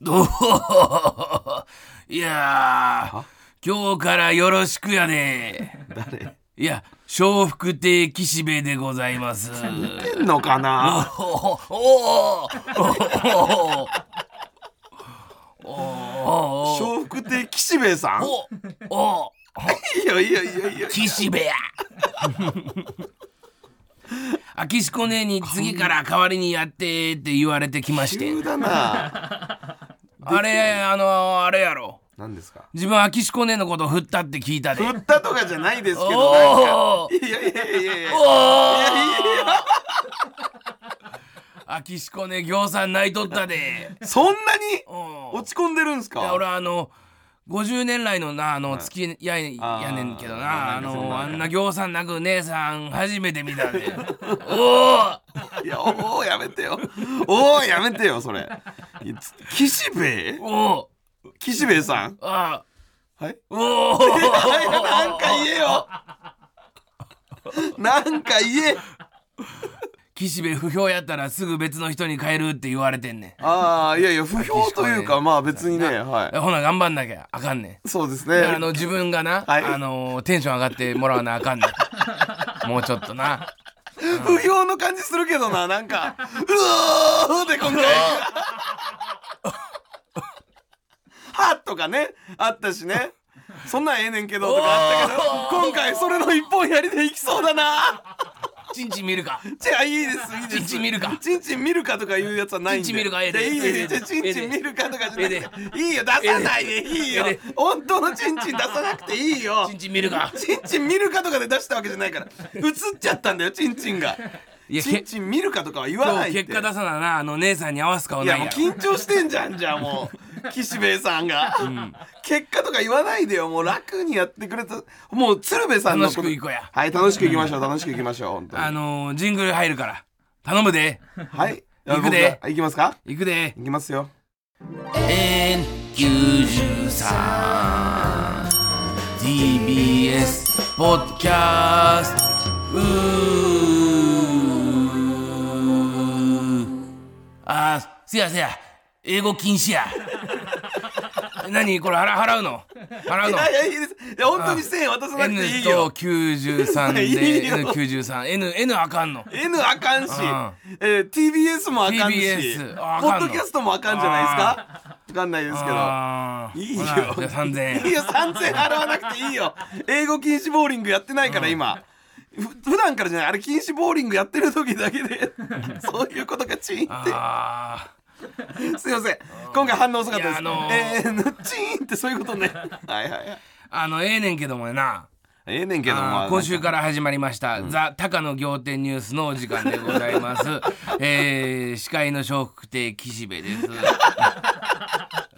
ど ういやー今日からよろしくやで 誰？いや笑福亭岸辺でございます。てんのかな？おおおお笑福亭岸辺さん？おおいいよいいよいいよいいよ岸辺や。あきしこねに次から代わりにやってって言われてきまして。急だなあれあのあれやろ。何ですか？自分あきしこねのこと振ったって聞いたで。振ったとかじゃないですけどいやいやいやいやいや。おー。あきしこねぎょうさん泣いとったで。そんなに？うん落ち込んでるんすいやか俺あの50年来のなあの付き合いやねんけどなあのあんなぎょうさん泣く姉さん初めて見たで。おおいやおおやめてよ。おおやめてよそれ。岸辺お岸辺さん？あはい？おお なんか言えよ。なんか言え岸辺不評やったらすぐ別の人に変えるって言われてんねん。ああいやいや不評というかまあ別にねはえほな頑張んなきゃあかんねん。いそうですね。であの自分がな、はい。あのテンション上がってもらわなあかんねん。もうちょっとな。不評の感じするけどななんか。うおーで今回。はっとかねあったしね。そんなんええねんけどとかあったけど今回それの一本やりでいきそうだなチンチン見るか。じゃあいいですいいです。チンチン見るか。チンチン見るかとかいうやつはないんで。チンチン見るか？ええで。いやいいええで。でチンチン見るかとかじゃなくえていいよ出さないで。いいよ。ええで。本当のチンチン出さなくていいよ。チンチン見るか？チンチン見るかとかで出したわけじゃないから。映っちゃったんだよチンチンがいやチンチン見るかとかは言わ今ないって。日結果出さななあの姉さんに合わす顔いや。ないもう緊張してんじゃんじゃあもう岸辺さんが、結果とか言わないでよもう楽にやってくれた。もう鶴瓶さんの楽しくいこうや。はい楽しくいきましょう楽しくいきましょう本当に。あのー、ジングル入るから頼むで。はい。行くで。僕が行きますか？行くで。行きますよ。N93 TBS ポッドキャスト。うーあーせやせや。英語禁止や。何？これ払払うの？払うの？いやいやいいです。いや本当に1000円渡さなくていい N とよ93で いいよ。N93 N, N あかんの。N あかんし。うん、えー TBS もあかんし。ポッドキャストもあかんじゃないですか？わかんないですけど。いいよ。ほなじゃあ3000円。いいよ。3000円払わなくていいよ。英語禁止ボーリングやってないから今。ふ普段からじゃないあれ禁止ボーリングやってる時だけで そういうことがチーンって。あすいません。今回反応遅かったです、あのーえー、チーンってそういうことね。はいはいはい。ーあのええねんけどもな。ええねんけどあもー今週から始まりました「ザ・高野仰天ニュース」のお時間でございます。えー、司会の笑福亭岸辺です。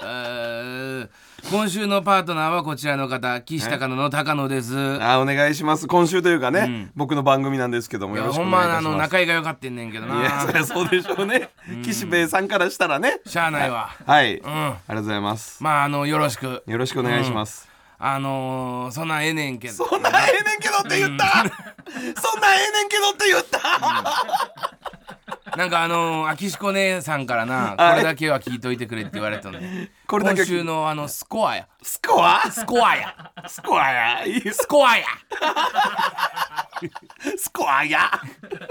えー今週のパートナーはこちらの方岸高野の高野です。あお願いします。今週というかね、ん。僕の番組なんですけどもよろしくほんまあお願いします。の仲居が良かってんねんけどいやそりなゃそうでしょうね。岸辺さんからしたらね。しゃあないわ。はい、うん。ありがとうございます。まああのよろしく。よろしくお願いします、あのー、そんなんええねんけど。そんなんええねんけどって言った、そんなんええねんけどって言った、なんかあのー、秋しこ姉さんからなこはい。れだけは聞いといてくれって言われたの。でこれだけ今週のあのスコアや。スコア？スコアや。スコアや？スコアや。スコアや？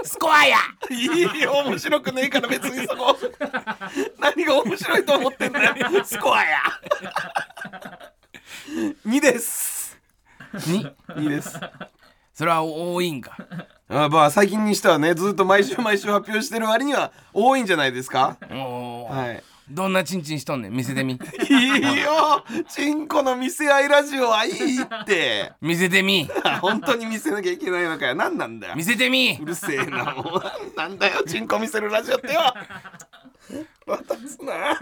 スコアや。いいよ面白くねえから別にそこ。何が面白いと思ってんだよ。スコアや。2です。に2ですそれは多いんか。あまあ最近にしてはねずっと毎週毎週発表してる割には多いんじゃないですか？おー。はい。どんなチンチンしとんねん見せてみ。いいよ！チンコの見せ合いラジオはいいって。見せてみ。本当に見せなきゃいけないのかよ。何なんだよ。見せてみ。うるせえな。もうなんだよチンコ見せるラジオってよ。渡すな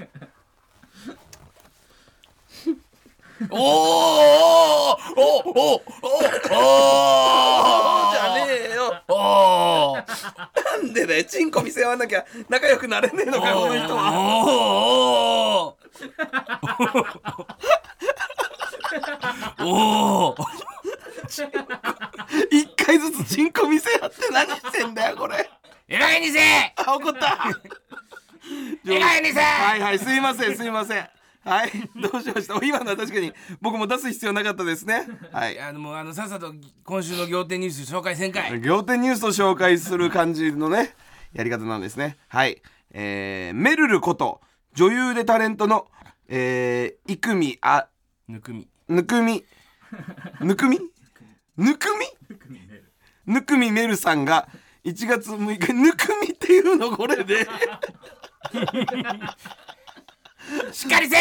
おーおーおーおーおじゃねえよ。ーおー。なんでだよチンコ見せ合わなきゃ仲良くなれねえのかよこの人は。おー。おー。おー一回ずつチンコ見せ合って何してんだよこれ。えらいにせあ怒った。えらいにせははいはいすいませんすいませんはいどうしました？今のは確かに僕も出す必要なかったですね。はい。あのもうあのさっさと今週の仰天ニュース紹介せんかい仰天ニュースを紹介する感じのねやり方なんですね。はい。えー、メルルこと女優でタレントのえー、生見あぬくみぬくみぬくみぬくみぬくみめるさんが1月6日ぬくみっていうのこれで しっかりせえ！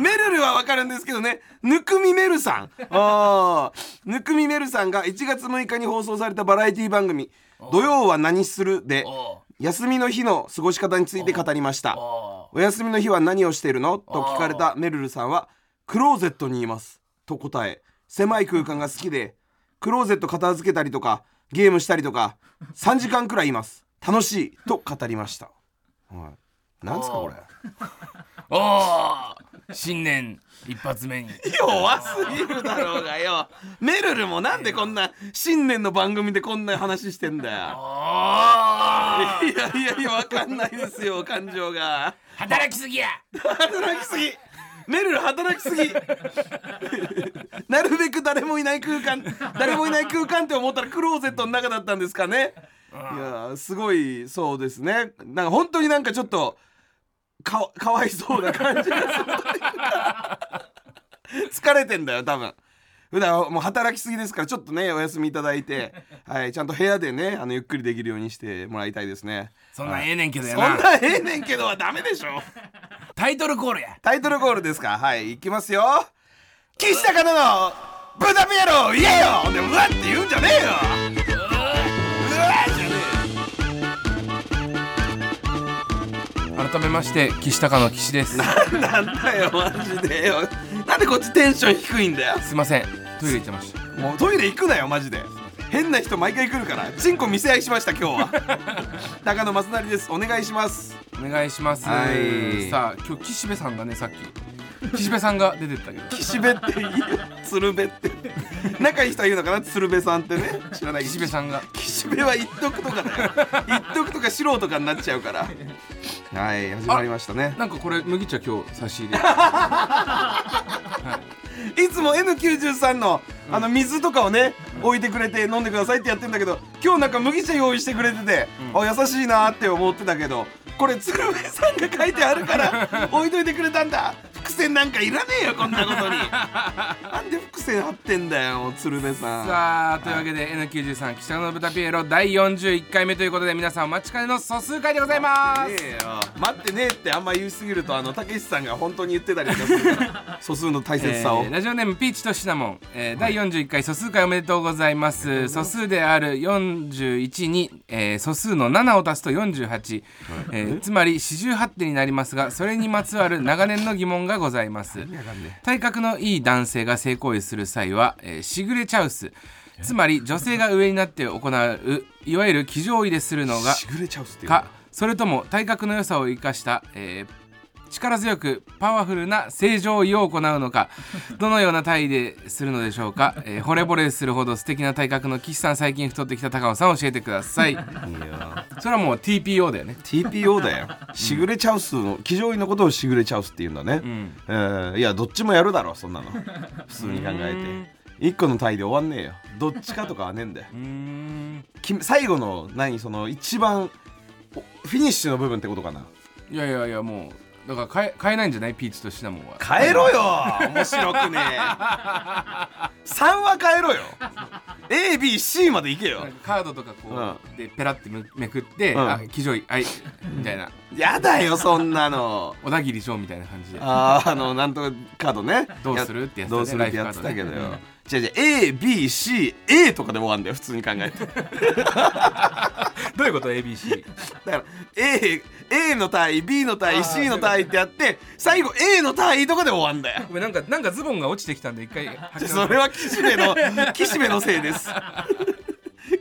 メルルはわかるんですけどね。ぬくみめるさん。あー。ぬくみめるさんが1月6日に放送されたバラエティ番組「土曜は何する?」でお休みの日の過ごし方について語りました。おお休みの日は何をしているの？と聞かれたメルルさんはクローゼットにいます。と答え狭い空間が好きでクローゼット片付けたりとかゲームしたりとか3時間くらいいます。楽しい！と語りました、はい、なんですかこれ？おお新年一発目に。弱すぎるだろうがよ。メルルもなんでこんな新年の番組でこんな話してんだよ。いやいやいやわかんないですよ感情が。働きすぎや。働きすぎ。メルル働きすぎ。なるべく誰もいない空間誰もいない空間って思ったらクローゼットの中だったんですかね。いやすごいそうですね。なんか本当になんかちょっとか かわいそうな感じがする。というか疲れてんだよ多分。普段もう働きすぎですからちょっとねお休みいただいて、はい、ちゃんと部屋でねあのゆっくりできるようにしてもらいたいですね。そんなんええねんけどやそんななええねんけどはダメでしょ。タイトルコールや。タイトルコールですか。はいいきますよ。岸高野の豚ピエロ言えよ。でうわって言うんじゃねえよ。うわ改めまして岸高の岸です。え なんだよマジでよ。なんでこっちテンション低いんだよ。すいません。トイレ行ってました。もうトイレ行くなよマジで。変な人毎回来るから。チンコ見せ合いしました今日は。高野正成です。お願いします。お願いします、はい。さあ今日岸辺さんがねさっき。岸辺さんが出てったけど。岸辺っていいよ鶴瓶って。仲いい人はいるのかな？鶴瓶さんってね。知らない。岸辺さんが。岸辺は言っとくとかだよ。言っとくとか素人かになっちゃうからはい始まりましたね。なんかこれ麦茶今日差し入れ。い。つも N93 のあの水とかをね置いてくれて飲んでくださいってやってんだけど今日なんか麦茶用意してくれてて、あ優しいなって思ってたけどこれ鶴瓶さんが書いてあるから 置いといてくれたんだ伏線なんかいらねえよこんなことに。なんで伏線張ってんだよ鶴瓶さん。さあというわけで N93 岸高の豚ピエロ第41回目ということで皆さんお待ちかねの素数回でございます。待ってねえってあんま言いすぎるとあのたけしさんが本当に言ってたりとかするから 素数の大切さを、えーラジオネームピーチとシナモン、えー第41回素数回おめでとうございます。素数である41に、えー素数の7を足すと48、えーつまり48点になりますがそれにまつわる長年の疑問がございます。体格のいい男性が性行為する際は、えーしぐれチャウスつまり女性が上になって行ういわゆる騎乗位でするのがかそれとも体格の良さを生かした、えー力強くパワフルな正常位を行うのか どのような体位でするのでしょうか、えー惚れ惚れするほど素敵な体格の岸さん最近太ってきた高尾さん教えてください。いやそれはもう TPO だよね。TPO だよ。しぐれチャウスの騎乗位のことをしぐれチャウスって言うんだね、ん。えーいやどっちもやるだろそんなの。普通に考えて。一個の体で終わんねえよ。どっちかとかはねえんだよ。うーん。き最後の何その一番おフィニッシュの部分ってことかな。いやいやいやもうだから変え変えないんじゃない？ピーチとシナモンは。変えろよ！面白くねえ。3は変えろよ。ABC までいけよ。なんかカードとかこう、でペラってめめくって、うん。あ騎乗位はいみたいな。やだよそんなの。小田切翔みたいな感じで。あーあのなんとかカードね。どうするってやつだね。どうするってやってたけどよ。ライフカードねじゃじゃ ABCA とかで終わんだよ普通に考えて。どういうこと？ABC だから A, A の単位 B の単位 C の単位ってやって最後 A の単位とかで終わんだよ。ごめんなんかなんかズボンが落ちてきたんで一回それは岸辺の岸辺のせいです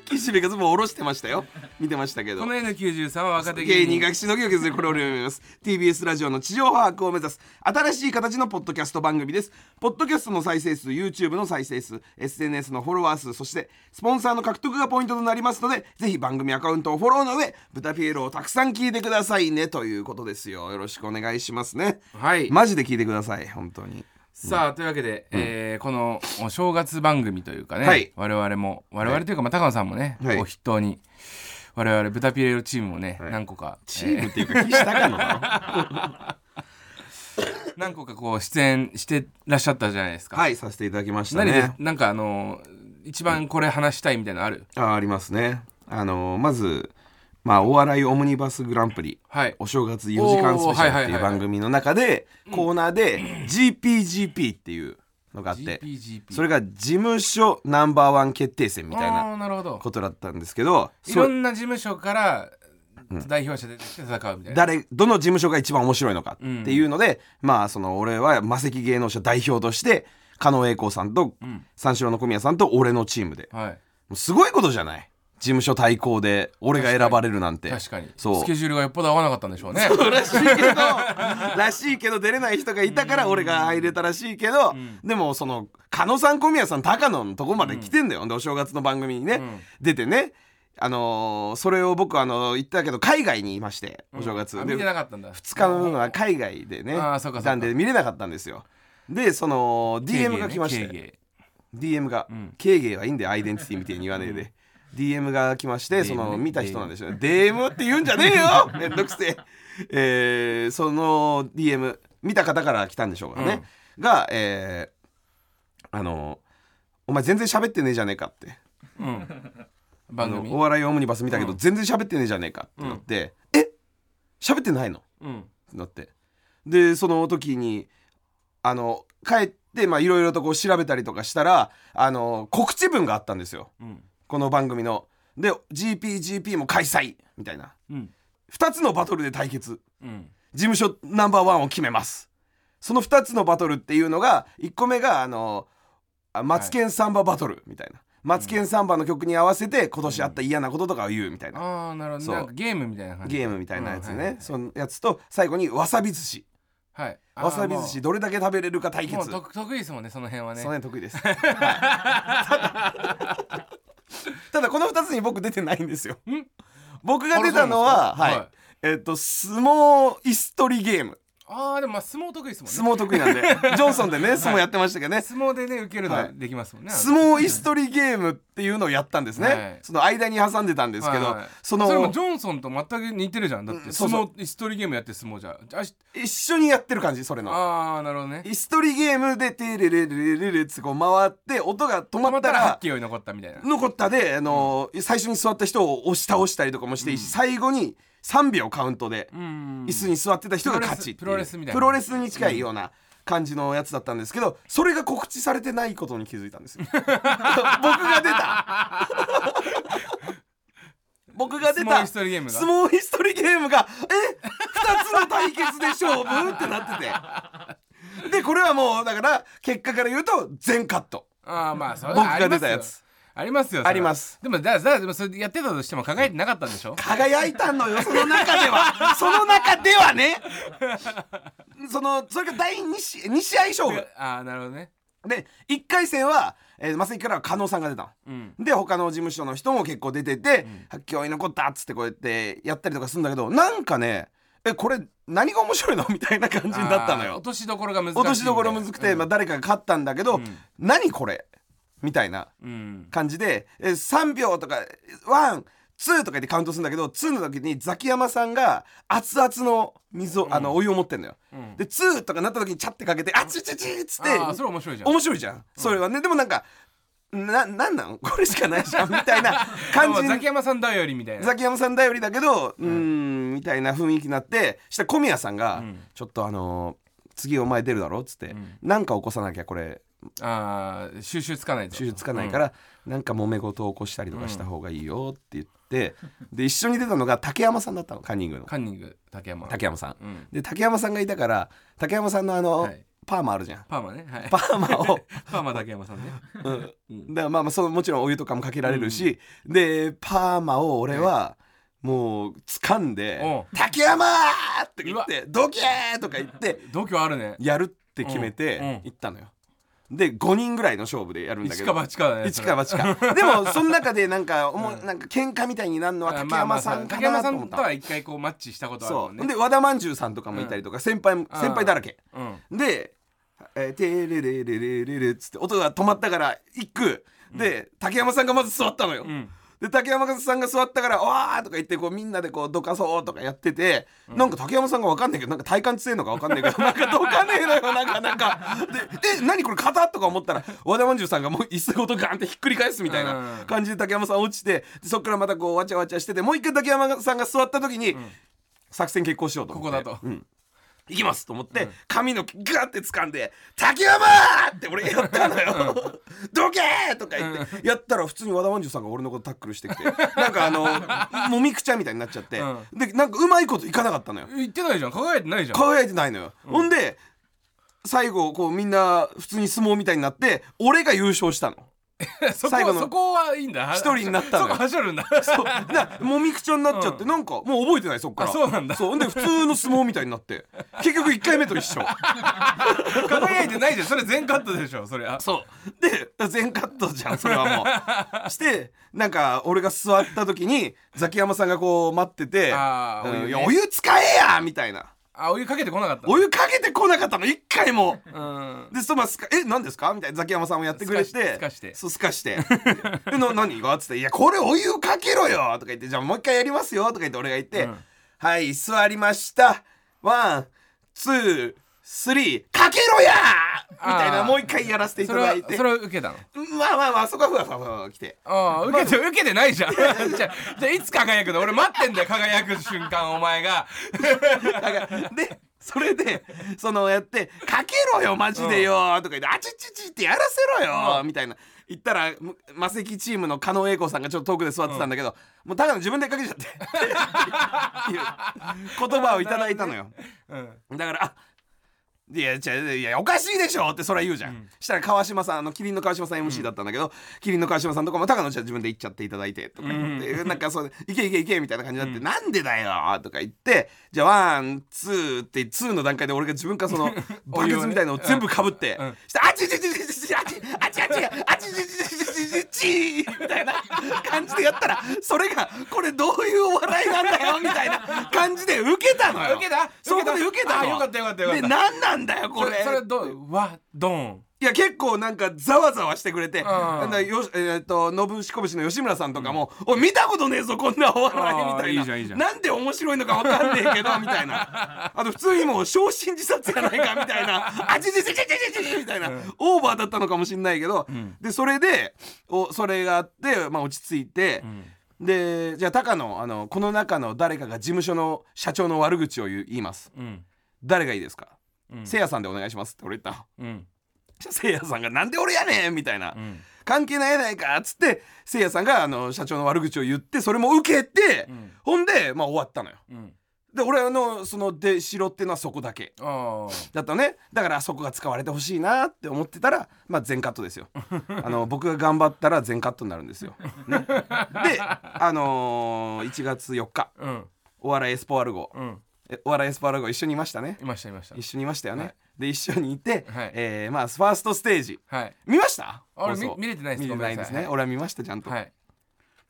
岸辺がズボン下ろしてましたよ。見てましたけど。この N93 は若手芸人。がしのぎを削るこれを読みます TBS ラジオの地上把握を目指す新しい形のポッドキャスト番組です。ポッドキャストの再生数 YouTube の再生数 SNS のフォロワー数そしてスポンサーの獲得がポイントとなりますのでぜひ番組アカウントをフォローの上豚ピエロをたくさん聞いてくださいね。ということですよ。よろしくお願いしますね。はい。マジで聞いてください。本当にさあというわけで、えーこのお正月番組というかね、はい。我々も我々というか、まあ、高野さんもね、はい。を筆頭に我々豚ピエロチームもね、何個かチームっていうか 岸高野？だろえー何個かこう出演してらっしゃったじゃないですか、はいさせていただきました何でねなんかあのー一番これ話したいみたいなのある、あありますね。あのまずまあお笑いオムニバスグランプリはい。お正月4時間スペシャルっていう番組の中でコーナーで GPGP っていうのがあって GPGP それが事務所ナンバーワン決定戦みたいあなーなるほど。ことだったんですけどいそろんな事務所から代表者出てきて戦うみたいな、誰どの事務所が一番面白いのかっていうので、まあその俺は魔石芸能者代表として狩野英孝さんとん。三四郎の小宮さんと俺のチームで。はい。もうすごいことじゃない事務所対抗で俺が選ばれるなんて。確かに。そう。スケジュールがよっぽど合わなかったんでしょうね。らしいけどらしいけど出れない人がいたから俺が入れたらしいけど、でもその狩野さん小宮さん高野のとこまで来てんだよ、でお正月の番組にね、ん。出てね。あのーそれを僕あの言ったけど海外にいましてお正月、であ見てなかったんだ。2日の分は海外でねあーそうかそうか。いたんで見れなかったんですよでその DM が来まして、軽芸 DM がん「軽芸はいいんだよアイデンティティみたいに言わねえで」DM が来ましてその見た人なんでしょうね DM って言うんじゃねえよ！めんどくせえ。えーその DM 見た方から来たんでしょうかね、がえーあの「お前全然喋ってねえじゃねえか」って。うん。お笑いオムニバス見たけど、うん。全然喋ってねえじゃねえかってなって「え？喋ってないの?」うん。ってなって。でその時にあの帰ってまあいろいろとこう調べたりとかしたらあの告知文があったんですよ。うんこの番組の。で GPGP も開催。みたいな。うん。2つのバトルで対決。うん。事務所ナンバーワンを決めます。その2つのバトルっていうのが1個目があのあマツケンサンババトル。みたいな、マツケンサンバの曲に合わせて今年あった嫌なこととかを言うみたいな、ああなるほど。ゲームみたいな感じ。ゲームみたいなやつね、うんはいはいそのやつと最後にわさび寿司。はい。わさび寿司どれだけ食べれるか対決。もうもう得得意ですもんねその辺はね。その辺得意です、はい ただこの2つに僕出てないんですよ。僕が出たのははい、はい。えっと相撲椅子取りゲームああでもまあ相撲得意ですもんね。相撲得意なんで。ジョンソンでね相撲やってましたけどね、相撲でね受けるのははい。できますもんね。相撲椅子取りゲームっていうのをやったんですね、はい。その間に挟んでたんですけど、はい。はいそのそれもジョンソンと全く似てるじゃん。だってそうそう。相撲椅子取りゲームやって相撲じゃあし一緒にやってる感じそれの。あーなるほどね。椅子取りゲームで「テレレレレレレ」ってこう回って音が止まったらまたら8機に残ったみたいな残ったで、あのー最初に座った人を押し倒したりとかもしていいし、最後に3秒カウントでうん。椅子に座ってた人が勝ちプロレスみたいな。プロレスに近いような感じのやつだったんですけどそれが告知されてないことに気づいたんですよ。僕が出た。僕が出た。相撲ヒストリーゲームが。え？二つの対決で勝負？ってなってて。でこれはもうだから結果から言うと全カット。ああまあそれ僕が出たやつありますよあります。でもだだでもそれやってたとしても輝いてなかったんでしょ？輝いたのよその中では。その中ではね。そのそれが第2試二試合勝負。ああなるほどね。で1回戦は、えー、マセキからは加納さんが出た。のうん。で他の事務所の人も結構出てて「発狂に残った」っつってこうやってやったりとかするんだけどなんかねえこれ何が面白いの？みたいな感じになったのよ。落としどころが難しい落としどころむずくて、まあ、誰かが勝ったんだけど、ん。何これ？みたいなうん。感じでえ3秒とか one two とか言ってカウントするんだけど2の時にザキヤマさんが熱々の水を、あのお湯を持ってんのよ、ん。で two とかなった時にチャッてかけてあちちちっつってそれ面白いじゃん。面白いじゃん、それはね。でもなんかななんなん？これしかないじゃんみたいな 感じ。あザキヤマさんだよりみたいな。ザキヤマさん頼りだけどうーんみたいな雰囲気になってそしたら小宮さんが、ん。ちょっとあのー次お前出るだろ」っつって、ん。なんか起こさなきゃこれああ収集つかないと。収集つかないから、なんか揉め事を起こしたりとかした方がいいよって言って、で一緒に出たのが竹山さんだったのカンニングの。カンニング竹山。竹山さん、うん。で竹山さんがいたから竹山さんのあの、はい。パーマあるじゃん。パーマねはい。パーマを。パーマ竹山さんね。うん。だからまあまあそのもちろんお湯とかもかけられるし、でパーマを俺は、もう掴んでおう「竹山!」って言って「どけ!」とか言って 度胸あるね。やるって決めうん。てうん。行ったのよ。で5人ぐらいの勝負でやるんだけど。一か八かだね一か八か。でもその中でなんかおもなんか喧嘩みたいになるのは竹山さんか竹山さなと思った。んとは一回こうマッチしたことあるそうもんね。で和田まんじゅうさんとかもいたりとか先輩も先輩だらけ。うん。で「えー、てれれれれれれ」っつって音が止まったから一句で竹山さんがまず座ったのよ、うんで竹山さんが座ったから「わー!」とか言ってこうみんなでこうどかそうとかやってて、なんか竹山さんが分かんないけどなんか体感強いのか分かんないけど なんかどかねえのよなんかなんか。で「え何これ型?」とか思ったら和田まんじゅうさんがもう椅子ごとガンってひっくり返すみたいなうん。感じで竹山さん落ちてでそっからまたこうわちゃわちゃしててもう一回竹山さんが座った時に、作戦決行しようと思って。ここだと。うん行きますと思って、髪の毛ガーって掴んで「竹山!」って俺やったのよ「どけ!」とか言って、やったら普通に和田まんじゅうさんが俺のことタックルしてきて なんかあのもみくちゃみたいになっちゃって、うでなんかうまいこといかなかったのよ。言ってないじゃん。輝いてないじゃん。輝いてないのよ、ほんで最後こうみんな普通に相撲みたいになって俺が優勝したの そ最後の。こそこはいいんだ。一人になったのよ。そこはしょるんだ。そう。なもみくちゃになっちゃって、なんかもう覚えてないそっから。あそうなんだ。そう。で普通の相撲みたいになって。結局1回目と一緒。輝いてないじゃん。それ全カットでしょそれ。あ。そう。で全カットじゃんそれはもう。してなんか俺が座った時にザキヤマさんがこう待っててあーお湯ね。うんいやお湯使えや!」みたいなあお湯かけてこなかったお湯かけてこなかったの？1回も。うん。でそのすかえ何ですか？みたいなザキヤマさんもやってくれて。すかしてそうすかして。でな何が？っつって「いやこれお湯かけろよ」とか言って「じゃあもう一回やりますよ」とか言って俺が言って「うん。はい座りました。 one two three かけろや!」みたいなもう一回やらせていただいて。それを受けたの？まあまあまあそこはふわふわふわ来て。ああ受けて受けてないじゃん。じゃあじゃあいつ輝くの？俺待ってんだよ輝く瞬間お前が。でそれでそのやって「かけろよマジでよ」とか言って「あちちち」ってやらせろよみたいな。言ったらむマセキチームの狩野英孝さんがちょっと遠くで座ってたんだけど、もうただの自分でかけちゃって。言葉をいただいたのよ。うん。だからあいやじゃいやおかしいでしょってそれは言うじゃん、したら川島さんあのキリンの川島さん MC だったんだけど、麒麟の川島さんとかも狩野じゃあ自分で行っちゃっていただいてとか言って、なんかそう「いけいけいけ」みたいな感じになって「なんでだよ」とか言ってじゃあ one two って two の段階で俺が自分からその バケツみたいのを全部かぶって、うん。したら「あちちちちちちあちあちあちあちちちちちちち」みたいな感じでやったらそれがこれどういうお笑いなんだよみたいな感じで受けたのよ受けたそこで受けたのあよかったよかったよかったで何なんだよこれ。それどう？わドン。いや結構なんかざわざわしてくれて、ん。なんだよえーっとノブシコブシの吉村さんとかも「おい見たことねえぞこんなお笑い」みたいな。なんで面白いのかわかんねえけどみたいな。あと普通にもう焼身自殺やないかみたいな「あちちちちちちち」みたいな、オーバーだったのかもしんないけど、でそれでおそれがあって、まあ、落ち着いて、でじゃあ高野あのこの中の誰かが事務所の社長の悪口を言います。うん。誰がいいですか、うんせいやさんでお願いしますって俺言ったの。うん。せいやさんが「なんで俺やねん!」みたいな、うん。関係ないやないかっつってせいやさんがあの社長の悪口を言ってそれも受けて、うん。ほんでまあ終わったのよ。うん。で俺あのその出しろっていうのはそこだけ。あだったのね。だからそこが使われてほしいなって思ってたらまあ全カットですよ。あの僕が頑張ったら全カットになるんですよ、ね、であのー1月4日。お笑いエスポワル号うん。えお笑いエスポワル号一緒にいましたね。いましたいました。一緒にいましたよね、はい。で一緒にいて、はい。えーまあファーストステージ。はい。見ました？あれ放送。見見れてないです見れてないですね、ごめんなさい。俺は見ましたちゃんと、はい。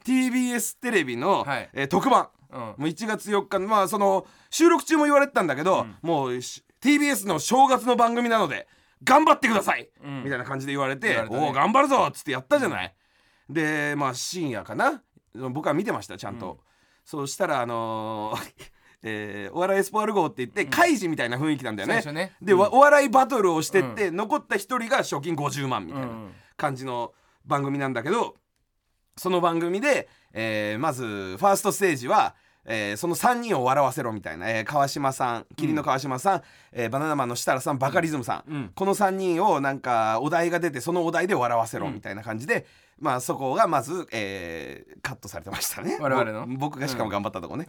TBS テレビの、はい。えー特番。うん。もう1月4日のまあその収録中も言われてたんだけど、もうし TBS の正月の番組なので頑張ってください、うん。みたいな感じで言われてれたね。おお頑張るぞっつってやったじゃない、でまあ深夜かな？僕は見てましたちゃんと、そうしたらあのーえーお笑いエスポワル号って言って、カイジみたいな雰囲気なんだよね。ね。で、わお笑いバトルをしてって、残った一人が賞金50万みたいな、うん感じの番組なんだけどその番組で、えーまずファーストステージは、えーその3人を笑わせろみたいな、えー川島さん麒麟の川島さん、えーバナナマンの設楽さんバカリズムさん、うん。この3人をなんかお題が出てそのお題で笑わせろみたいな感じで、まあそこがまず、えーカットされてましたね。我々の？ぼ僕がしかも頑張ったとこね、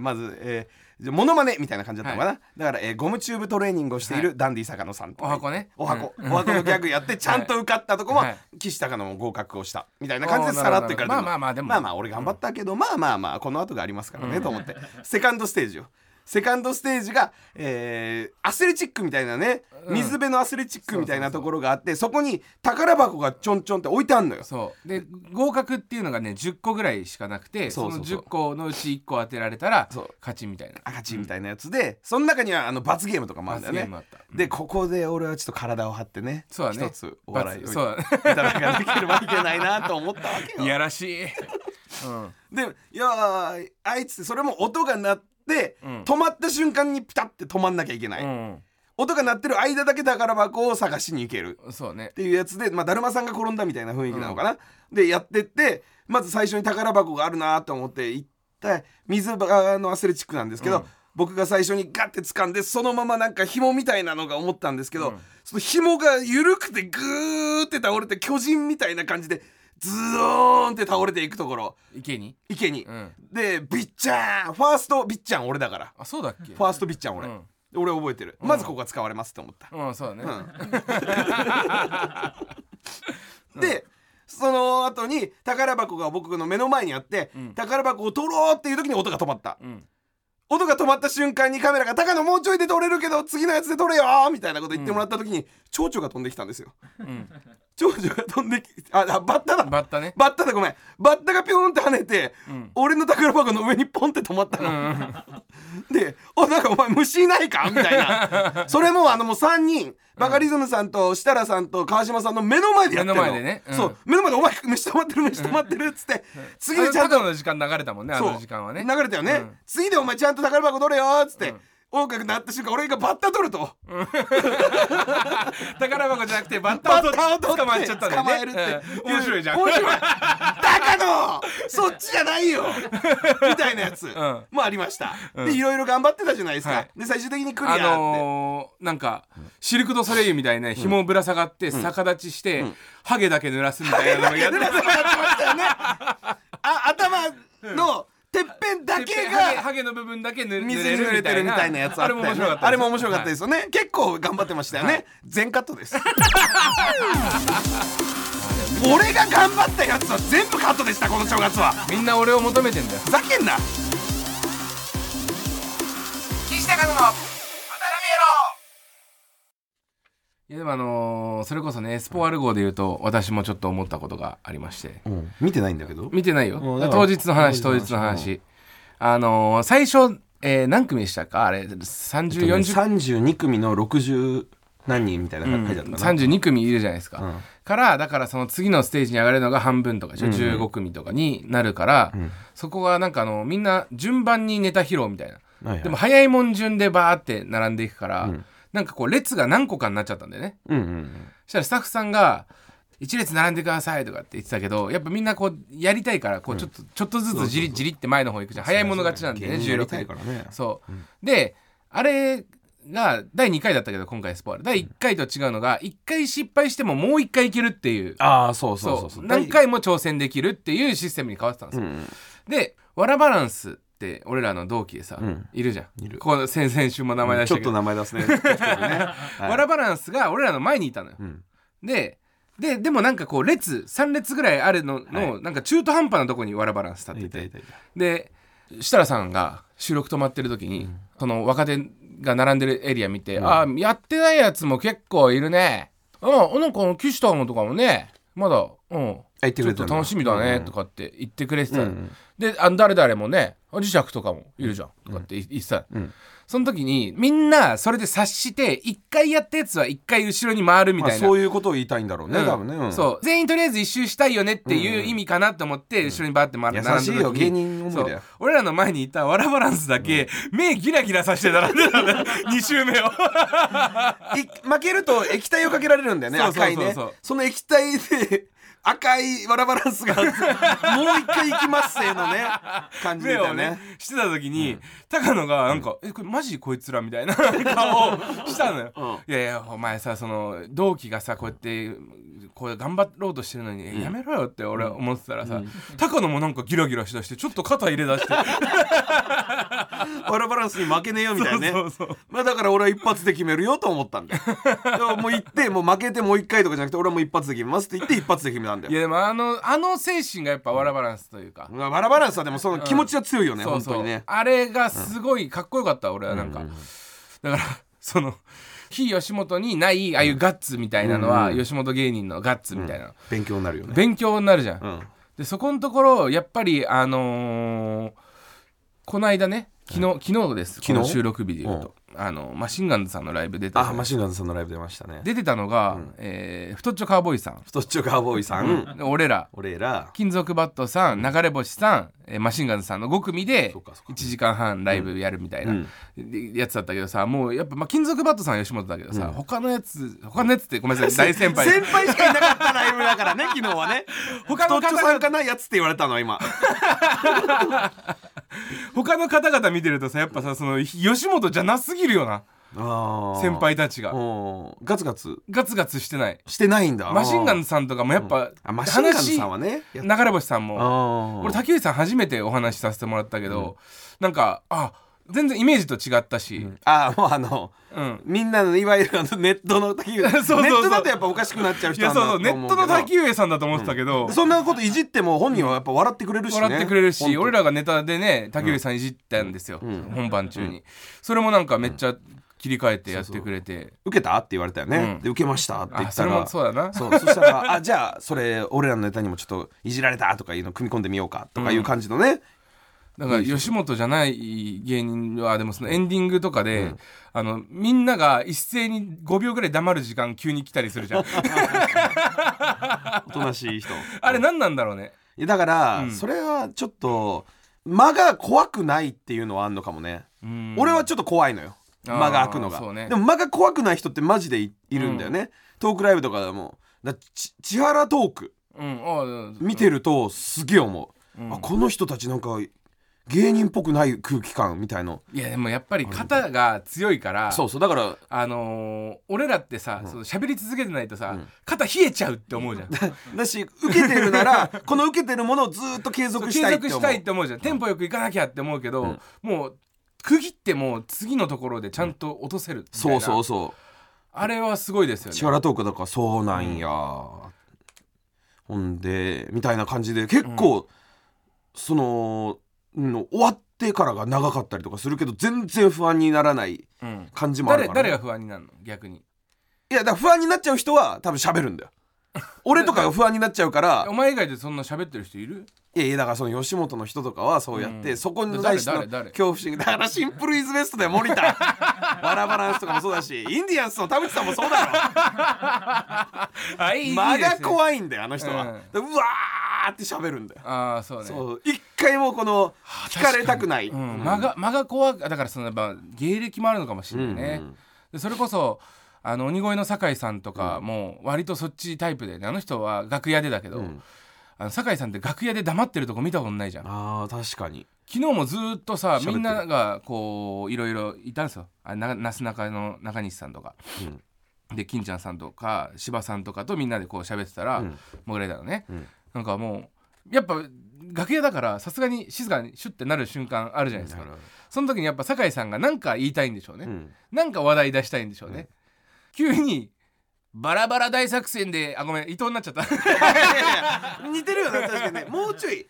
まず、えー、モノマネみたいな感じだったのかな、だから、えーゴムチューブトレーニングをしているダンディ坂野さんとお箱ね。お箱、うん。お箱のギャグやってちゃんと受かったとこも、はい。岸高野も合格をした。みたいな感じでさらっといかれてまあまあまあでも。まあまあ俺頑張ったけど、まあまあまあこの後がありますからね、と思って。セカンドステージよセカンドステージが、えーアスレチックみたいなねうん。水辺のアスレチックみたいなところがあってそこに宝箱がちょんちょんって置いてあんのよ。そう。で合格っていうのがね10個ぐらいしかなくてその10個のうち1個当てられたら勝ちみたいな。赤チンみたいなやつで、その中にはあの罰ゲームとかもあるんだよね。罰ゲームあった。でここで俺はちょっと体を張ってねそうだね。一つお笑いをいただかなければいけないなと思ったわけよ。いやらしい、うん、でいやーあいつそれも音が鳴って、うん。止まった瞬間にピタッて止まんなきゃいけない、うん。音が鳴ってる間だけ宝箱を探しに行ける。そうね。っていうやつで、まあ、だるまさんが転んだみたいな雰囲気なのかな、でやってってまず最初に宝箱があるなと思って行った水場のアスレチックなんですけど、うん。僕が最初にガッて掴んでそのままなんか紐みたいなのが思ったんですけど、うん。その紐が緩くてグーって倒れて巨人みたいな感じでズドーンって倒れていくところ。池に？池に、うん。でビッチャーン。ファーストビッチャン俺だから。あそうだっけ？ファーストビッチャン俺、うん。で俺覚えてる、まずここが使われますって思った、うんそうだね、うん。でその後に宝箱が僕の目の前にあって、うん。宝箱を取ろうっていう時に音が止まった。うん音が止まった瞬間にカメラが「高野もうちょいで撮れるけど次のやつで撮れよ!」みたいなこと言ってもらった時に蝶々が飛んできたんですよ。うん。蝶々が飛んできああバッタだ。バッタね。バッタだごめん。バッタがピョーンって跳ねて、うん。俺の宝箱の上にポンって止まったうの、ん。で「おなんかお前虫いないか?」みたいな。それもあのもう3人バカリズムさんと設楽さんと川島さんの目の前でやってるの。目の前でね。うん。そう。目の前で「お前虫止まってる虫止まってる」っつって次でちゃんと。あの時間流れたもんねあそうの時間はね。流れたよね、うん。次でお前ちゃんと宝箱取れよっつって、うん音楽鳴った瞬間俺がバッタ取ると、宝箱じゃなくてバッタを取って捕まえちゃったんだよね。捕まえるって、うん。面白いじゃん。面白い高野 そっちじゃないよ。みたいなやつ。ん。もありました、うん。でいろいろ頑張ってたじゃないですか、はい。で最終的にクリアあって、のー、なんかシルク・ドゥ・ソレイユみたいな紐ぶら下がって逆立ちして、ハゲだけ濡らすみたいなのをやってまし たよね。あ頭のてっぺんだけハゲがハゲの部分だけぬ水に濡れてるみたいな。やつあれも面白かったあれも面白かったですすよね、結構頑張ってましたよね、全カットです。俺が頑張ったやつは全部カットでしたこの正月は。みんな俺を求めてんだよ。ふざけんな。岸高野の渡いやでもあのーそれこそねスポアル号で言うと私もちょっと思ったことがありまして。辺うん、見てないんだけど。見てないよ。うんだから。当日の話当当日の話。日の話。あのー最初、えー何組でしたか？あれ3040 32組の60何人みたいなうん。書いてあったな、32組いるじゃないですか、うん。からだからその次のステージに上がれるのが半分とかでしょ、うんうん。15組とかになるから、ん。そこがなんかあのみんな順番にネタ披露みたいな、はいはい。でも早いもん順でバーって並んでいくから、うんなんかこう列が何個かになっちゃったんだよね。うんうんそしたらスタッフさんが「一列並んでください」とかって言ってたけどやっぱみんなこうやりたいからこうちょっと、ちょっとずつじりじりって前の方行くじゃん。早い者勝ちなんでね芸人やり16たいからね。そう、であれが第2回だったけど今回スポール。第1回と違うのが1回失敗してももう1回いけるっていう。ああそうそうそうそう。何回も挑戦できるっていうシステムに変わってたんですよ、うん。でわらバランスって俺らの同期でさ、うん。いるじゃん。いる。この先々週も名前出しちょっと名前出すね。ね。はい。わらバランスが俺らの前にいたのよ、うん。でででもなんかこう列3列ぐらいあるのの、はなんか中途半端なとこにわらバランス立ってて。いたいたいた。で設楽さんが収録止まってる時に、その若手が並んでるエリア見て「あやってないやつも結構いるね」あなんか岸田のとかもねまだうん。あ言ってちょっとくれたんだ。楽しみだねうん。とかって言ってくれてた、うんうん。であ誰々もね磁石とかもいるじゃん。とかって言ってた、うん。その時にみんなそれで察して一回やったやつは一回後ろに回るみまあたいな、そういうことを言いたいんだろうねうん。多分ね。うん。そう。全員とりあえず一周したいよねっていう意味かなと思って後ろにバーって回って並ん優しいよ芸人思いだよ俺らの前にいたわらバランスだけ、目ギラギラさせて並んでたんだ。よ2周目を。い負けると液体をかけられるんだよね赤いね。その液体で赤いわらバランスが もう一回いきますせーのね感じで目をだよねねしてた時に、高野がなんか「えこれマジこいつら」みたいな顔をしたのよ。うん。いやいやお前さその同期がさこうやってこう頑張ろうとしてるのに、えやめろよって俺は思ってたらさ、高野もなんかギラギラしだしてちょっと肩入れ出して。ワラバランスに負けねえよみたいなね。そうそうまあだから俺は一発で決めるよと思ったんだよ。もう行ってもう負けてもう一回とかじゃなくて俺はもう一発で決めますって言って一発で決めたんだよ。いやでもあのあの精神がやっぱワラバランスというか、まあワラバランスはでもその気持ちは強いよね、そうそう。本当にね。あれがすごいかっこよかった、俺はなんか、だから その非吉本にないああいうガッツみたいなのは、吉本芸人のガッツみたいな、勉強になるよね。勉強になるじゃん、うん。でそこのところやっぱりあのーこの間ね昨日、昨日です昨日？この収録日で言うと、あのマシンガンズさんのライブ出てたあマシンガンズさんのライブ出ましたね。出てたのが、えー太っちょカーボーイさん、太っちょカーボーイさん、で俺ら。俺ら。金属バットさん流れ星さん、えーマシンガンズさんの5組でそうかそうか。1時間半ライブやるみたいな、うん。でやつだったけどさもうやっぱ、まあ、金属バットさんは吉本だけどさ、他のやつ他のやつってごめんなさい 大先輩。先輩しかいなかったライブだからね昨日はね。他の方太っちょさんかなやつって言われたの今 他の方々見てるとさやっぱさその吉本じゃなすぎるよな。あ先輩たちが。うん。ガツガツ？ガツガツしてない。してないんだ。マシンガンさんとかもやっぱ、あマシンガンズさんはね流れ星さんも。あ俺竹内さん初めてお話しさせてもらったけど、なんかあ全然イメージと違ったし、あもうあのうん。みんなのいわゆるあのネットの滝上 そうそうネットだとやっぱおかしくなっちゃうい人なんだやそうそうネットの滝上さんだと思ってたけど、そんなこといじっても本人はやっぱ笑ってくれるしね。笑ってくれるし、俺らがネタでね竹内さんいじったんですよ、本番中に、それもなんかめっちゃ切り替えてやってくれて、受けた？って言われたよね、うん。で受けましたって言ったら。あそれもそうだな。そうそしたら「あじゃあそれ俺らのネタにもちょっといじられた」とかいうの組み込んでみようかとかいう感じのね、だから吉本じゃない芸人はでもそのエンディングとかで、あのみんなが一斉に5秒ぐらい黙る時間急に来たりするじゃん。おとなしい人。あれ何なんだろうね。いやだから、うん。それはちょっと間が怖くないっていうのはあんのかもね、うん。俺はちょっと怖いのよ。間が開くのが、ね。でも間が怖くない人ってマジでいいるんだよね、トークライブとかでも。だち千原トーク。うん。見てるとすげえ思う、うん。あこの人たちなんか芸人っぽくない空気感みたいの。いやでもやっぱり肩が強いからそうそうだからあのー俺らってさ、その喋り続けてないとさ、ん。肩冷えちゃうって思うじゃん。だし受けてるなら この受けてるものをずっと継続継したいって思う。続したいって思うじゃん。テンポよくいかなきゃって思うけど、もう区切ってもう次のところでちゃんと落とせるみたいな。そうそうそう。あれはすごいですよね。千原トークだからそうなんや、ほんでみたいな感じで結構、その、うん、終わってからが長かったりとかするけど全然不安にならないうん。感じもあるから、ね、誰誰が不安になるの？逆に。いやだから不安になっちゃう人は多分喋るんだよ。俺とかが不安になっちゃうから。お前以外でそんな喋ってる人いる？いやいやだからその吉本の人とかはそうやって、うん。そこに対しての誰誰誰？恐怖心。だからシンプルイズベストだよ森田バラバランスとかもそうだしインディアンスの田淵さんもそうだろ。あいい間がい怖いんだよあの人は、うん。でうわーって喋るんだよ。ああそうね。そう。一回もこの聞かれたくない、うん、間が間が怖くだからそのやっぱ芸歴もあるのかもしれないね、うんうん。でそれこそあの鬼越の酒井さんとかも割とそっちタイプで、ね、あの人は楽屋でだけど、うん。あの酒井さんって楽屋で黙ってるとこ見たことないじゃん。あー確かに。昨日もずっとさみんながこういろいろいたんですよ。あななすなかの中西さんとか、で金ちゃんさんとか柴さんとかとみんなでこう喋ってたら、うん。モグライダーのね、うんなんかもうやっぱ楽屋だからさすがに静かにシュッてなる瞬間あるじゃないですか、その時にやっぱ酒井さんが何か言いたいんでしょうね、うん。なんか話題出したいんでしょうね、急にバラバラ大作戦であごめん伊藤になっちゃった。似てるよね確かにね。もうちょい、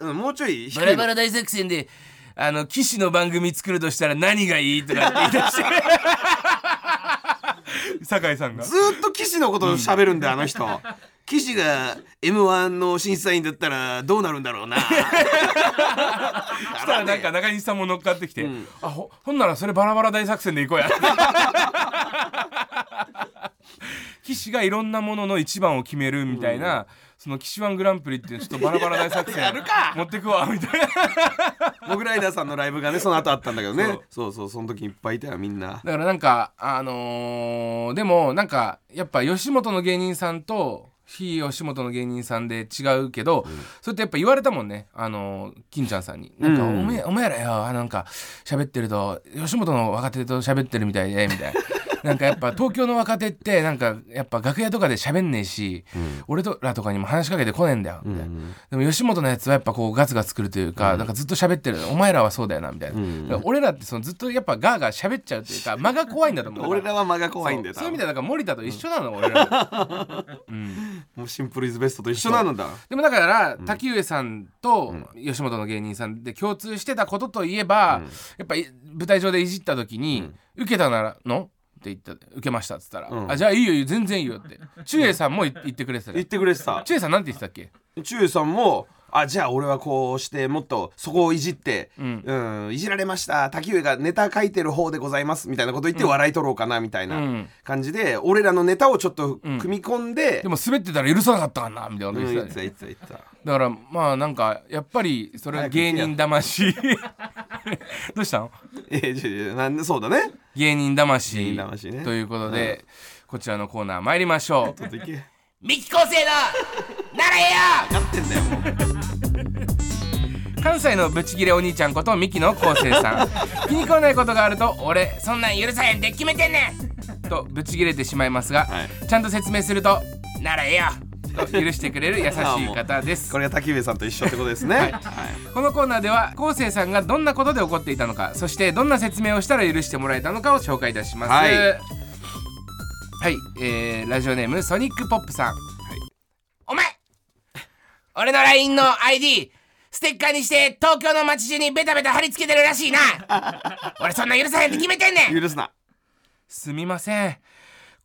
うん、もうちょい。バラバラ大作戦であの騎士の番組作るとしたら何がいいとかって言い出して。酒井さんが。ずーっと岸のことを喋るんだよあの人岸が m 1の審査員だったらどうなるんだろうな。そ したらなんか中西さんも乗っかってきて、うん。あほほんならそれバラバラ大作戦でいこうや。岸がいろんなものの一番を決めるみたいな、その岸ワングランプリっていうちょっとバラバラ大作戦 持ってくわみたいな。モグライダーさんのライブがねその後あったんだけどね。そうそうそうその時いっぱいいたよみんな。だからなんかあのーでもなんかやっぱ吉本の芸人さんと非吉本の芸人さんで違うけど、それってやっぱ言われたもんね。あのー金ちゃんさんに「なんかおうんめえお前らよあなんか喋ってると吉本の若手と喋ってるみたいで」みたいな。なんかやっぱ東京の若手ってなんかやっぱ楽屋とかで喋んねえし、俺とらとかにも話しかけてこねえんだよみたいな、でも吉本のやつはやっぱこうガツガツくるというか、なんかずっと喋ってる。お前らはそうだよなみたいな、だから俺らってそのずっとやっぱガーガー喋っちゃうっていうか間が怖いんだと思う。俺らは間が怖いんだよそういう意味ではだから森田と一緒なの俺ら、うん、もうシンプルイズベストと一緒なんだ。でもだから滝上さんと吉本の芸人さんで共通してたことといえば、やっぱい舞台上でいじった時に「受けたならの?」って言った受けましたっつったら「うん。あじゃあいいよいいよ全然いいよ」って。中英さんも言言ってくれてたね言ってくれてた。中英さんなんて言ってたっけ？中英さんもあじゃあ俺はこうしてもっとそこをいじって、ううんんいじられました滝上がネタ書いてる方でございますみたいなこと言って笑い取ろうかなみたいなうん。感じで、俺らのネタをちょっと組み込んで、でも滑ってたら許さなかったかなみたいなうんこと言ってたね言ってた言ってた言ってただからまあなんかやっぱりそれは芸人魂。どうしたの？えーじゃじゃなんでそうだね。芸人魂魂ね。ということで、こちらのコーナー参りましょう。三木昴生のならえよ！やってんだよもう。関西のブチギレお兄ちゃんことミキの昴生さん。気に食わないことがあると「俺そんなん許さへんって決めてんねん!」とブチギレてしまいますが、はい。ちゃんと説明すると「ならええよ!」と許してくれる優しい方です。これが滝上さんと一緒ってことですね。はい。はい。このコーナーでは昴生さんがどんなことで怒っていたのかそしてどんな説明をしたら許してもらえたのかを紹介いたします。はい。はい。えーラジオネームソニックポップさん、お前俺の LINE の ID ステッカーにして東京の街中にベタベタ貼り付けてるらしいな。俺そんな許さへんって決めてんねん。許すな。すみません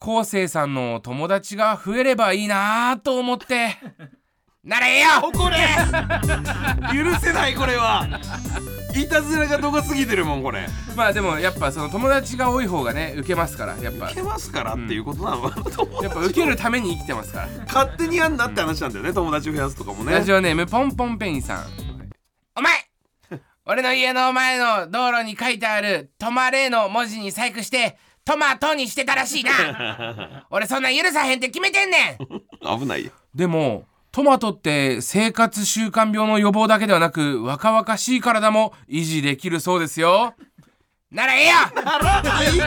昴生さんの友達が増えればいいなと思って。ならええよ！怒れ！許せないこれは。いたずらが度が過ぎてるもんこれ。まあでもやっぱその友達が多い方がね受けますからやっぱ。受けますからっていうことなのかな、やっぱ受けるために生きてますから。勝手にやんなって話なんだよね友達増やすとかもね。ラジオネームポンポンペインさん。お前！俺の家の前の道路に書いてある「止まれ」の文字に細工してトマトにしてたらしいな。俺そんなん許さへんって決めてんねん。危ないよ。でもトマトって生活習慣病の予防だけではなく若々しい体も維持できるそうですよ。ならええよ。ならないって。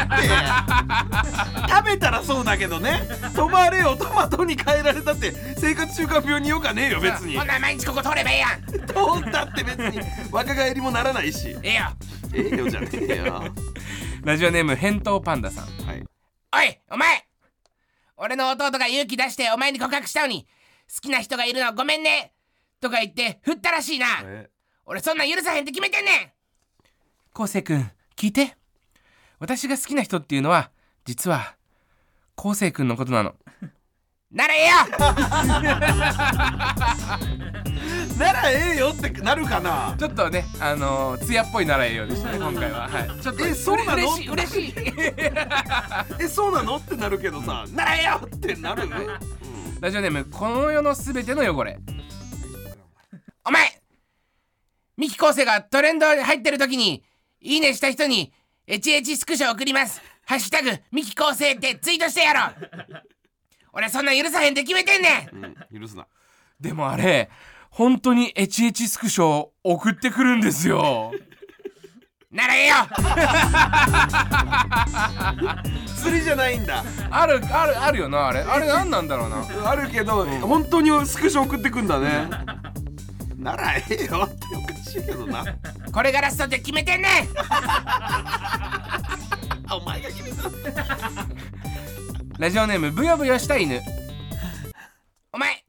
食べたらそうだけどね。止まれよ。トマトに変えられたって生活習慣病によかねえよ別に。ほんなら毎日ここ通ればええやん。通ったって別に。若返りもならないし。ええよ。ええよじゃねえよラジオネーム返答パンダさん。はい。おいお前！俺の弟が勇気出してお前に告白したのに好きな人がいるのごめんね！とか言って振ったらしいな。え？俺そんなん許さへんって決めてんねん！昴生君聞いて。私が好きな人っていうのは実は昴生君のことなの。ならええよ ならええよってなるかな。ちょっとねあのー、艶っぽいならええよでしたね今回は。はい。ちょっとえそうなの？嬉しい嬉しい。えそうなの？ってなるけどさならええよってなるラジオネームこの世のすべての汚れ。お前ミキ昴生がトレンドに入ってる時にいいねした人にエチエチスクショ送ります。ハッシュタグミキ昴生ってツイートしてやろう。俺そんなん許さへんって決めてんねん。うん許すな。でもあれ本当にエチエチスクショ送ってくるんですよ。ならええよ。釣りじゃないんだ。あるあるあるよなあれ。あれ何なんだろうな。あるけど、本当にスクショ送ってくんだね。ならええよ。っておかしいけどな。これがラストって決めてんねん。お前が決めた。ラジオネームブヨブヨした犬。お前